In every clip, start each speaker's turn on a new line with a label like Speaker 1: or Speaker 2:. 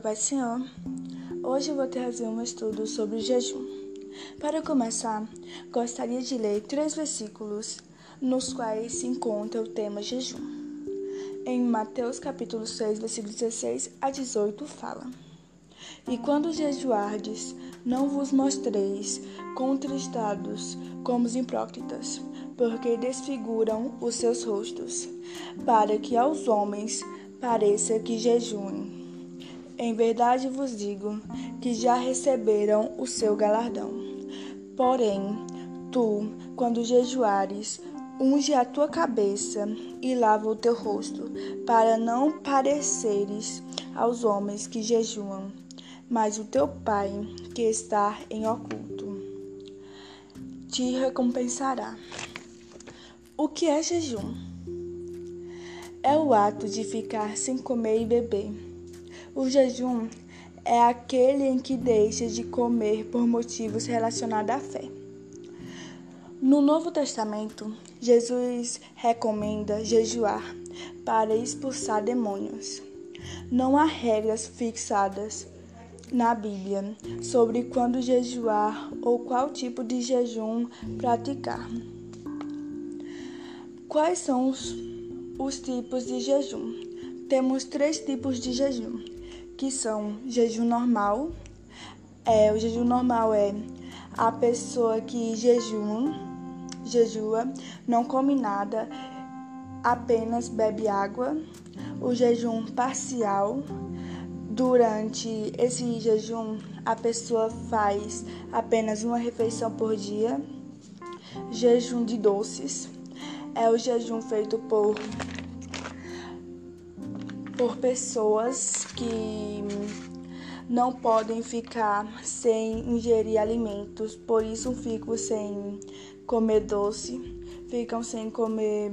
Speaker 1: Pai Senhor? Hoje eu vou trazer um estudo sobre jejum. Para começar, gostaria de ler três versículos nos quais se encontra o tema jejum. Em Mateus capítulo 6, versículo 16 a 18 fala: E quando jejuardes, não vos mostreis contristados como os hipócritas, porque desfiguram os seus rostos, para que aos homens pareça que jejuem. Em verdade vos digo que já receberam o seu galardão. Porém, tu, quando jejuares, unge a tua cabeça e lava o teu rosto, para não pareceres aos homens que jejuam, mas o teu Pai, que está em oculto, te recompensará. O que é jejum? É o ato de ficar sem comer e beber. O jejum é aquele em que deixa de comer por motivos relacionados à fé. No Novo Testamento, Jesus recomenda jejuar para expulsar demônios. Não há regras fixadas na Bíblia sobre quando jejuar ou qual tipo de jejum praticar. Quais são os, os tipos de jejum? Temos três tipos de jejum, que são jejum normal. É, o jejum normal é a pessoa que jejum, jejua, não come nada, apenas bebe água. O jejum parcial, durante esse jejum, a pessoa faz apenas uma refeição por dia. Jejum de doces é o jejum feito por por pessoas que não podem ficar sem ingerir alimentos, por isso ficam sem comer doce, ficam sem comer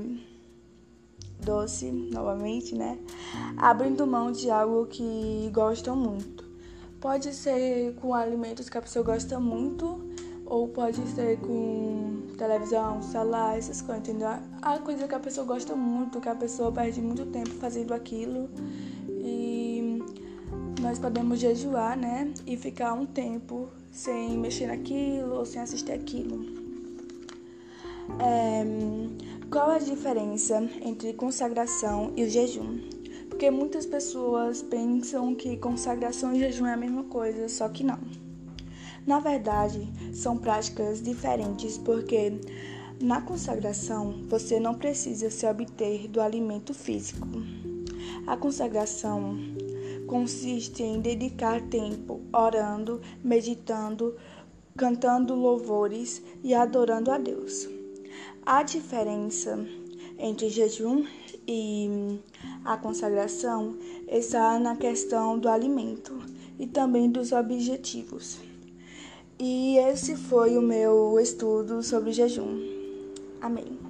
Speaker 1: doce novamente, né? Abrindo mão de algo que gostam muito. Pode ser com alimentos que a pessoa gosta muito ou pode ser com televisão, celular, essas coisas, entendeu? A coisa que a pessoa gosta muito, que a pessoa perde muito tempo fazendo aquilo. E nós podemos jejuar, né? E ficar um tempo sem mexer naquilo ou sem assistir aquilo. É, qual a diferença entre consagração e o jejum? Porque muitas pessoas pensam que consagração e jejum é a mesma coisa, só que não. Na verdade, são práticas diferentes porque na consagração você não precisa se obter do alimento físico. A consagração consiste em dedicar tempo orando, meditando, cantando louvores e adorando a Deus. A diferença entre jejum e a consagração está na questão do alimento e também dos objetivos. E esse foi o meu estudo sobre jejum. Amém.